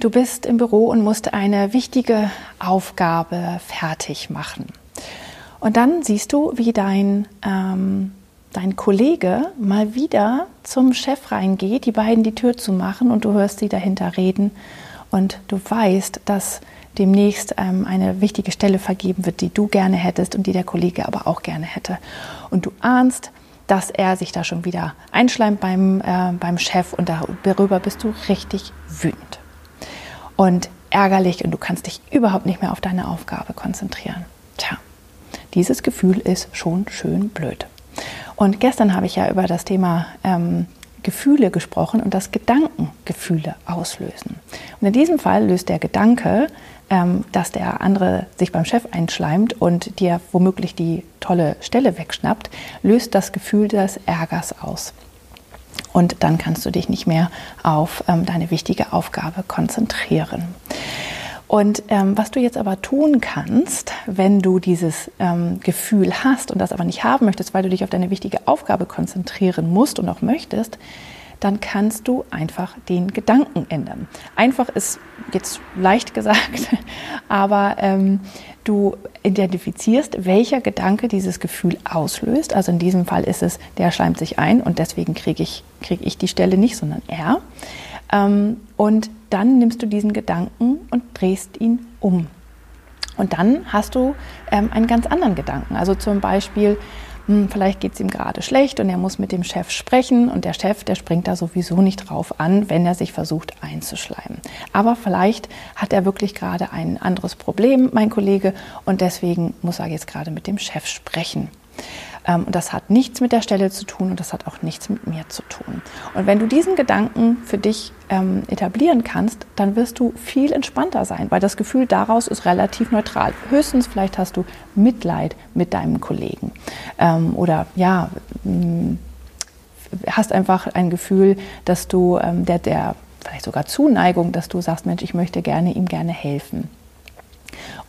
du bist im Büro und musst eine wichtige Aufgabe fertig machen. Und dann siehst du, wie dein, ähm, dein Kollege mal wieder zum Chef reingeht, die beiden die Tür zu machen und du hörst sie dahinter reden und du weißt, dass demnächst ähm, eine wichtige Stelle vergeben wird, die du gerne hättest und die der Kollege aber auch gerne hätte. Und du ahnst, dass er sich da schon wieder einschleimt beim, äh, beim Chef und darüber bist du richtig wütend und ärgerlich und du kannst dich überhaupt nicht mehr auf deine Aufgabe konzentrieren. Tja, dieses Gefühl ist schon schön blöd. Und gestern habe ich ja über das Thema ähm, Gefühle gesprochen und dass Gedanken Gefühle auslösen. Und in diesem Fall löst der Gedanke, ähm, dass der andere sich beim Chef einschleimt und dir womöglich die tolle Stelle wegschnappt, löst das Gefühl des Ärgers aus. Und dann kannst du dich nicht mehr auf ähm, deine wichtige Aufgabe konzentrieren. Und ähm, was du jetzt aber tun kannst, wenn du dieses ähm, Gefühl hast und das aber nicht haben möchtest, weil du dich auf deine wichtige Aufgabe konzentrieren musst und auch möchtest, dann kannst du einfach den Gedanken ändern. Einfach ist jetzt leicht gesagt, aber ähm, du identifizierst, welcher Gedanke dieses Gefühl auslöst. Also in diesem Fall ist es, der schleimt sich ein und deswegen kriege ich, krieg ich die Stelle nicht, sondern er. Ähm, und dann nimmst du diesen Gedanken und drehst ihn um. Und dann hast du ähm, einen ganz anderen Gedanken. Also zum Beispiel, hm, vielleicht geht es ihm gerade schlecht und er muss mit dem Chef sprechen und der Chef, der springt da sowieso nicht drauf an, wenn er sich versucht einzuschleimen. Aber vielleicht hat er wirklich gerade ein anderes Problem, mein Kollege, und deswegen muss er jetzt gerade mit dem Chef sprechen. Ähm, und das hat nichts mit der Stelle zu tun und das hat auch nichts mit mir zu tun. Und wenn du diesen Gedanken für dich ähm, etablieren kannst, dann wirst du viel entspannter sein, weil das Gefühl daraus ist relativ neutral. Höchstens vielleicht hast du Mitleid mit deinem Kollegen ähm, oder ja, mh, hast einfach ein Gefühl, dass du der, der vielleicht sogar Zuneigung, dass du sagst, Mensch, ich möchte gerne ihm gerne helfen.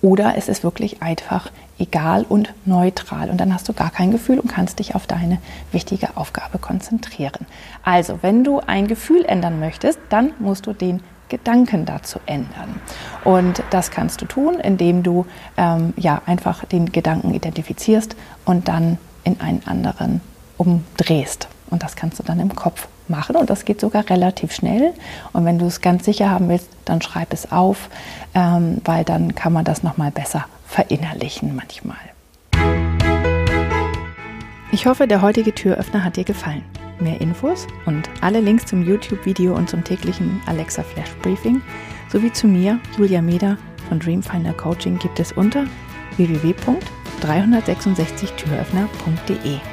Oder es ist wirklich einfach egal und neutral. Und dann hast du gar kein Gefühl und kannst dich auf deine wichtige Aufgabe konzentrieren. Also, wenn du ein Gefühl ändern möchtest, dann musst du den Gedanken dazu ändern. Und das kannst du tun, indem du ähm, ja einfach den Gedanken identifizierst und dann in einen anderen umdrehst. Und das kannst du dann im Kopf machen und das geht sogar relativ schnell. Und wenn du es ganz sicher haben willst, dann schreib es auf, ähm, weil dann kann man das nochmal besser verinnerlichen manchmal. Ich hoffe, der heutige Türöffner hat dir gefallen. Mehr Infos und alle Links zum YouTube-Video und zum täglichen Alexa Flash Briefing sowie zu mir, Julia Meder von Dreamfinder Coaching gibt es unter www.366türöffner.de.